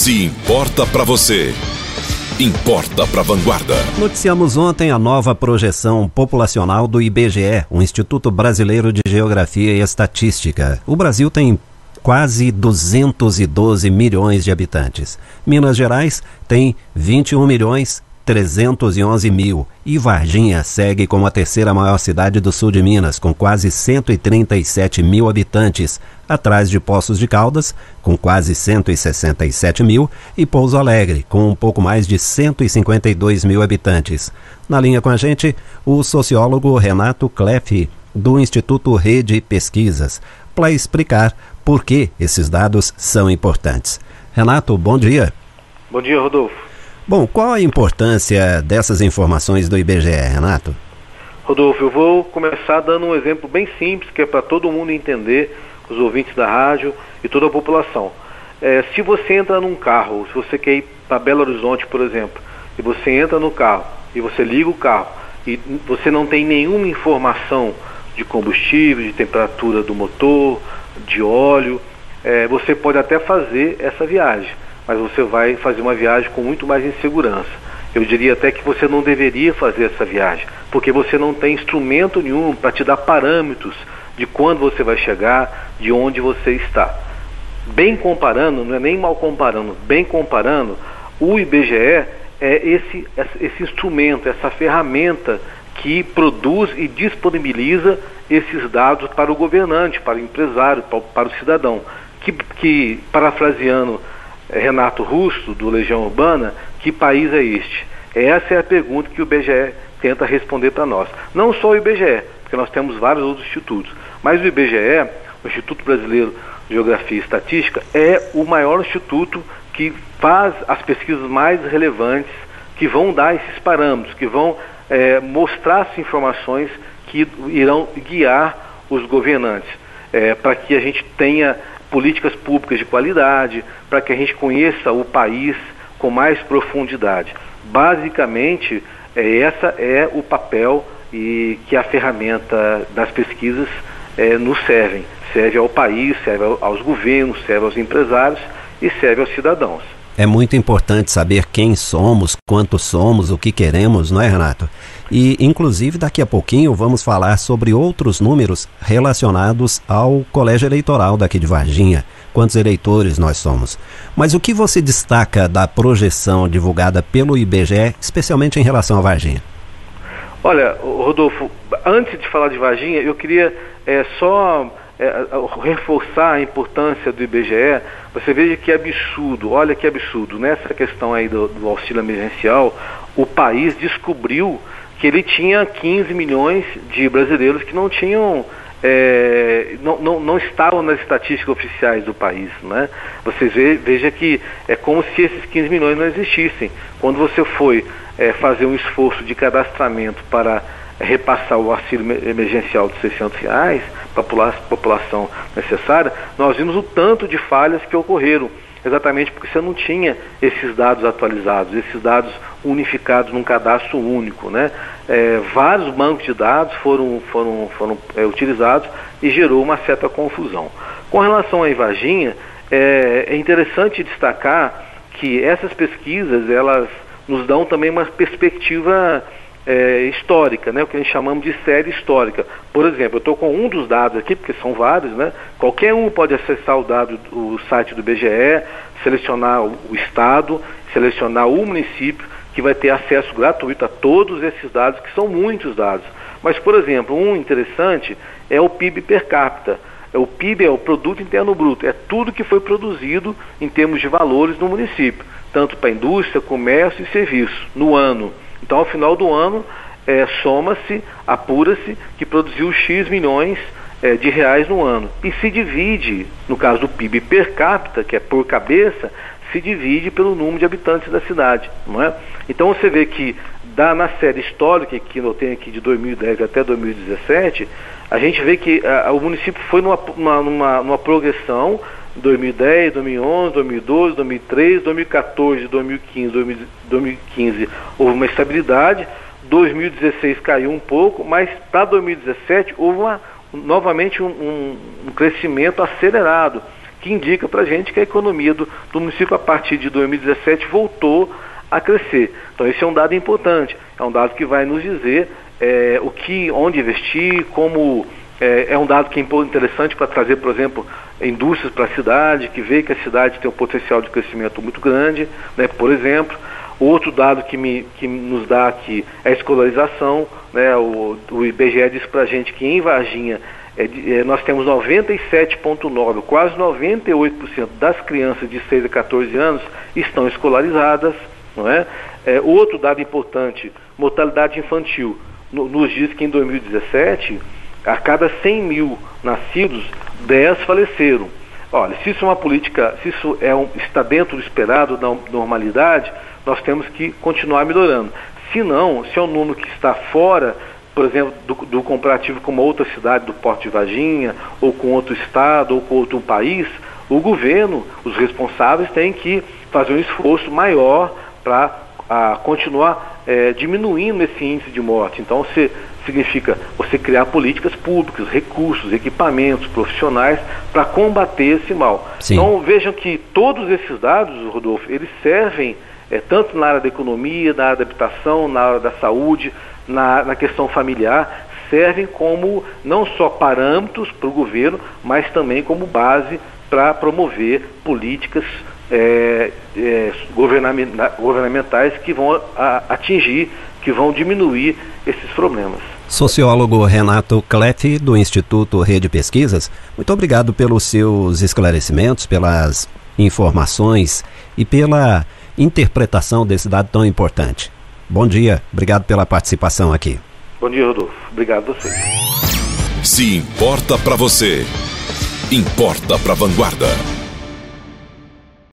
Se importa para você, importa para Vanguarda. Noticiamos ontem a nova projeção populacional do IBGE, o Instituto Brasileiro de Geografia e Estatística. O Brasil tem quase 212 milhões de habitantes. Minas Gerais tem 21 milhões 311 mil e Varginha segue como a terceira maior cidade do sul de Minas, com quase 137 mil habitantes, atrás de Poços de Caldas, com quase 167 mil, e Pouso Alegre, com um pouco mais de 152 mil habitantes. Na linha com a gente, o sociólogo Renato Kleff, do Instituto Rede Pesquisas, para explicar por que esses dados são importantes. Renato, bom dia. Bom dia, Rodolfo. Bom, qual a importância dessas informações do IBGE, Renato? Rodolfo, eu vou começar dando um exemplo bem simples, que é para todo mundo entender, os ouvintes da rádio e toda a população. É, se você entra num carro, se você quer ir para Belo Horizonte, por exemplo, e você entra no carro e você liga o carro e você não tem nenhuma informação de combustível, de temperatura do motor, de óleo, é, você pode até fazer essa viagem mas você vai fazer uma viagem com muito mais insegurança. Eu diria até que você não deveria fazer essa viagem, porque você não tem instrumento nenhum para te dar parâmetros de quando você vai chegar, de onde você está. Bem comparando, não é nem mal comparando, bem comparando, o IBGE é esse, esse instrumento, essa ferramenta que produz e disponibiliza esses dados para o governante, para o empresário, para, o cidadão. Que, que parafraseando Renato Russo, do Legião Urbana, que país é este? Essa é a pergunta que o IBGE tenta responder para nós. Não só o IBGE, porque nós temos vários outros institutos, mas o IBGE, o Instituto Brasileiro de Geografia e Estatística, é o maior instituto que faz as pesquisas mais relevantes, que vão dar esses parâmetros, que vão é, mostrar as informações que irão guiar os governantes, é, para que a gente tenha políticas públicas de qualidade, para que a gente conheça o país com mais profundidade. Basicamente, é, essa é o papel e que a ferramenta das pesquisas é, nos servem. Serve ao país, serve aos governos, serve aos empresários e serve aos cidadãos. É muito importante saber quem somos, quanto somos, o que queremos, não é, Renato? E, inclusive, daqui a pouquinho vamos falar sobre outros números relacionados ao colégio eleitoral daqui de Varginha. Quantos eleitores nós somos. Mas o que você destaca da projeção divulgada pelo IBGE, especialmente em relação a Varginha? Olha, Rodolfo, antes de falar de Varginha, eu queria é, só é, reforçar a importância do IBGE, você veja que absurdo, olha que absurdo, nessa questão aí do, do auxílio emergencial, o país descobriu que ele tinha 15 milhões de brasileiros que não tinham é, não, não, não, estavam nas estatísticas oficiais do país. Né? Você vê, veja que é como se esses 15 milhões não existissem. Quando você foi é, fazer um esforço de cadastramento para repassar o auxílio emergencial de 600 reais para a população necessária, nós vimos o tanto de falhas que ocorreram, exatamente porque você não tinha esses dados atualizados, esses dados unificados num cadastro único. Né? É, vários bancos de dados foram, foram, foram é, utilizados e gerou uma certa confusão. Com relação à Varginha, é, é interessante destacar que essas pesquisas, elas nos dão também uma perspectiva é, histórica, né, o que a gente chamamos de série histórica. Por exemplo, eu estou com um dos dados aqui, porque são vários, né? Qualquer um pode acessar o dado, o site do BGE, selecionar o, estado, selecionar o município, que vai ter acesso gratuito a todos esses dados, que são muitos dados. Mas, por exemplo, um interessante é o PIB per capita. O PIB é o Produto Interno Bruto, é tudo que foi produzido em termos de valores no município, tanto para indústria, comércio e serviço, no ano. Então, ao final do ano, é, soma-se, apura-se que produziu X milhões é, de reais no ano. E se divide, no caso do PIB per capita, que é por cabeça, se divide pelo número de habitantes da cidade. Não é? Então você vê que dá na série histórica, que eu tenho aqui de 2010 até 2017, a gente vê que a, o município foi numa, numa, numa progressão 2010, 2011, 2012, 2013, 2014, 2015, 2015 houve uma estabilidade, 2016 caiu um pouco, mas para 2017 houve uma, novamente um, um, um, crescimento acelerado, que indica para a gente que a economia do, do município a partir de 2017 voltou a crescer. Então esse é um dado importante, é um dado que vai nos dizer é, o que, onde investir, como é, é um dado que é interessante para trazer, por exemplo, indústrias para a cidade, que vê que a cidade tem um potencial de crescimento muito grande, né, por exemplo. Outro dado que, me, que nos dá aqui é a escolarização. Né, o, o IBGE diz para a gente que em Varginha é, é, nós temos 97,9%, quase 98% das crianças de 6 a 14 anos estão escolarizadas. Não é? é outro dado importante, mortalidade infantil, no, nos diz que em 2017 a cada 100 mil nascidos, 10 faleceram. Olha, se isso é uma política, se isso é um, está dentro do esperado, da normalidade, nós temos que continuar melhorando. Se não, se é um número que está fora, por exemplo, do, do comparativo com uma outra cidade do Porto de Varginha, ou com outro estado, ou com outro país, o governo, os responsáveis têm que fazer um esforço maior para continuar é, diminuindo esse índice de morte. Então, se significa você criar políticas públicas, recursos, equipamentos, profissionais para combater esse mal. Sim. Então vejam que todos esses dados, Rodolfo, eles servem é, tanto na área da economia, na área da habitação, na área da saúde, na, na questão familiar, servem como não só parâmetros para o governo, mas também como base para promover políticas é, é, governamentais que vão a, atingir, que vão diminuir esses problemas. Sociólogo Renato Cleff, do Instituto Rede Pesquisas, muito obrigado pelos seus esclarecimentos, pelas informações e pela interpretação desse dado tão importante. Bom dia, obrigado pela participação aqui. Bom dia, Rodolfo. Obrigado a você. Se importa para você, importa para Vanguarda.